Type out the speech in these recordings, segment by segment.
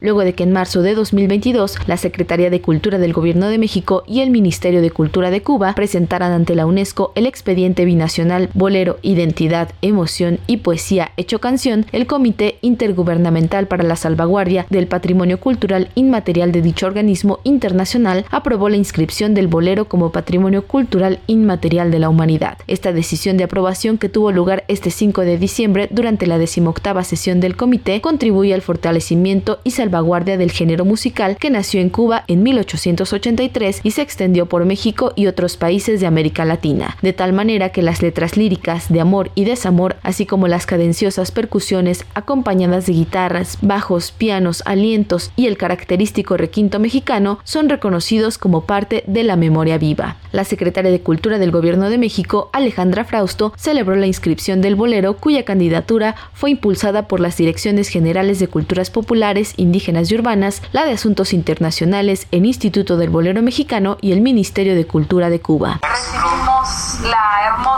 luego de que en marzo de 2022 la Secretaría de Cultura del Gobierno de México y el Ministerio de Cultura de Cuba presentaran ante la UNESCO el expediente binacional Bolero, Identidad, Emoción y Poesía Hecho Canción, el Comité Intergubernamental para la Salvaguardia del Patrimonio Cultural Inmaterial de dicho organismo internacional aprobó la inscripción del bolero como Patrimonio Cultural Inmaterial de la Humanidad. Esta decisión de aprobación que tuvo lugar este 5 de diciembre durante la decimoctava sesión del comité contribuye al fortalecimiento y salvaguardia salvaguardia del género musical que nació en Cuba en 1883 y se extendió por México y otros países de América Latina, de tal manera que las letras líricas de amor y desamor, así como las cadenciosas percusiones acompañadas de guitarras, bajos, pianos, alientos y el característico requinto mexicano, son reconocidos como parte de la memoria viva. La secretaria de Cultura del Gobierno de México, Alejandra Frausto, celebró la inscripción del bolero cuya candidatura fue impulsada por las Direcciones Generales de Culturas Populares, Indígenas y urbanas, la de Asuntos Internacionales, el Instituto del Bolero Mexicano y el Ministerio de Cultura de Cuba.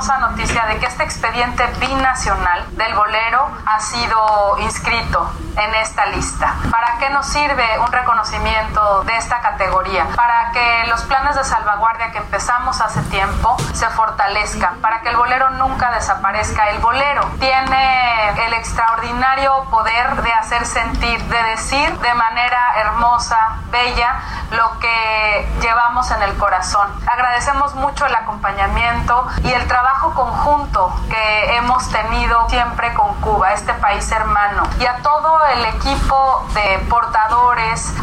Noticia de que este expediente binacional del bolero ha sido inscrito en esta lista. ¿Para qué nos sirve un reconocimiento de esta categoría? Para que los planes de salvaguardia que empezamos hace tiempo se fortalezcan, para que el bolero nunca desaparezca. El bolero tiene el extraordinario poder de hacer sentir, de decir de hermosa, bella, lo que llevamos en el corazón. Agradecemos mucho el acompañamiento y el trabajo conjunto que hemos tenido siempre con Cuba, este país hermano, y a todo el equipo de portadores,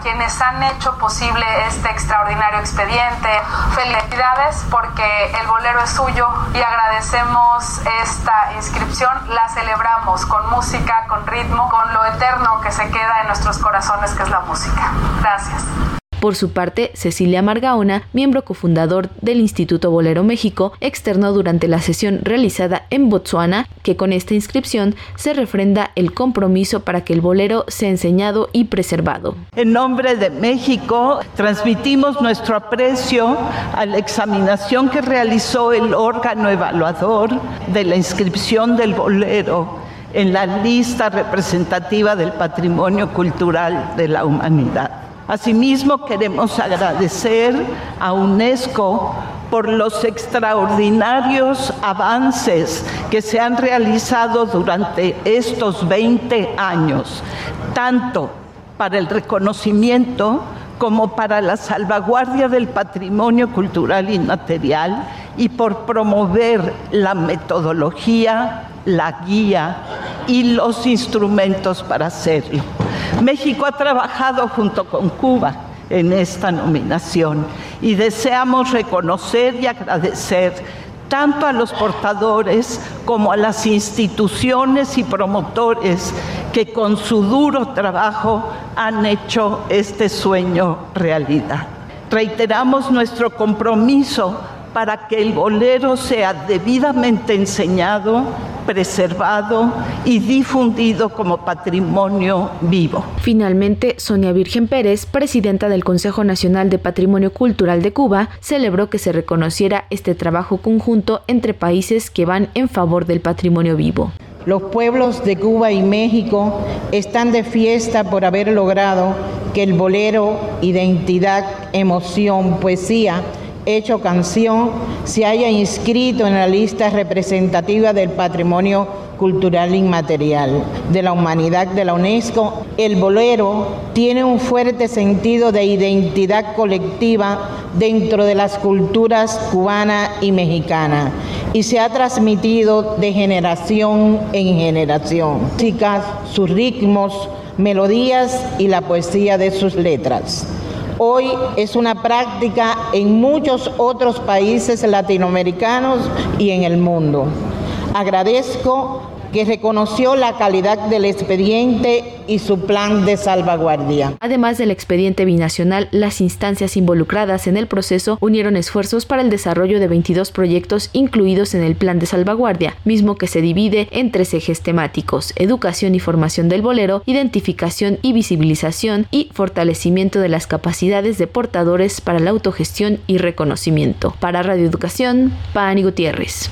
quienes han hecho posible este extraordinario expediente. Felicidades porque el bolero es suyo y agradecemos esta inscripción. La celebramos con música, con ritmo, con lo eterno que se queda en nuestros corazones, que es la música. Gracias. Por su parte, Cecilia Margaona, miembro cofundador del Instituto Bolero México, externó durante la sesión realizada en Botsuana que con esta inscripción se refrenda el compromiso para que el bolero sea enseñado y preservado. En nombre de México, transmitimos nuestro aprecio a la examinación que realizó el órgano evaluador de la inscripción del bolero en la lista representativa del patrimonio cultural de la humanidad. Asimismo, queremos agradecer a UNESCO por los extraordinarios avances que se han realizado durante estos 20 años, tanto para el reconocimiento como para la salvaguardia del patrimonio cultural inmaterial y por promover la metodología, la guía y los instrumentos para hacerlo. México ha trabajado junto con Cuba en esta nominación y deseamos reconocer y agradecer tanto a los portadores como a las instituciones y promotores que con su duro trabajo han hecho este sueño realidad. Reiteramos nuestro compromiso para que el bolero sea debidamente enseñado preservado y difundido como patrimonio vivo. Finalmente, Sonia Virgen Pérez, presidenta del Consejo Nacional de Patrimonio Cultural de Cuba, celebró que se reconociera este trabajo conjunto entre países que van en favor del patrimonio vivo. Los pueblos de Cuba y México están de fiesta por haber logrado que el bolero, identidad, emoción, poesía, hecho canción se haya inscrito en la lista representativa del patrimonio cultural inmaterial de la humanidad de la UNESCO, el bolero tiene un fuerte sentido de identidad colectiva dentro de las culturas cubana y mexicana y se ha transmitido de generación en generación. Músicas, sus ritmos, melodías y la poesía de sus letras. Hoy es una práctica en muchos otros países latinoamericanos y en el mundo. Agradezco que reconoció la calidad del expediente y su plan de salvaguardia. Además del expediente binacional, las instancias involucradas en el proceso unieron esfuerzos para el desarrollo de 22 proyectos incluidos en el plan de salvaguardia, mismo que se divide en tres ejes temáticos, educación y formación del bolero, identificación y visibilización y fortalecimiento de las capacidades de portadores para la autogestión y reconocimiento. Para Radio Educación, Pani Gutiérrez.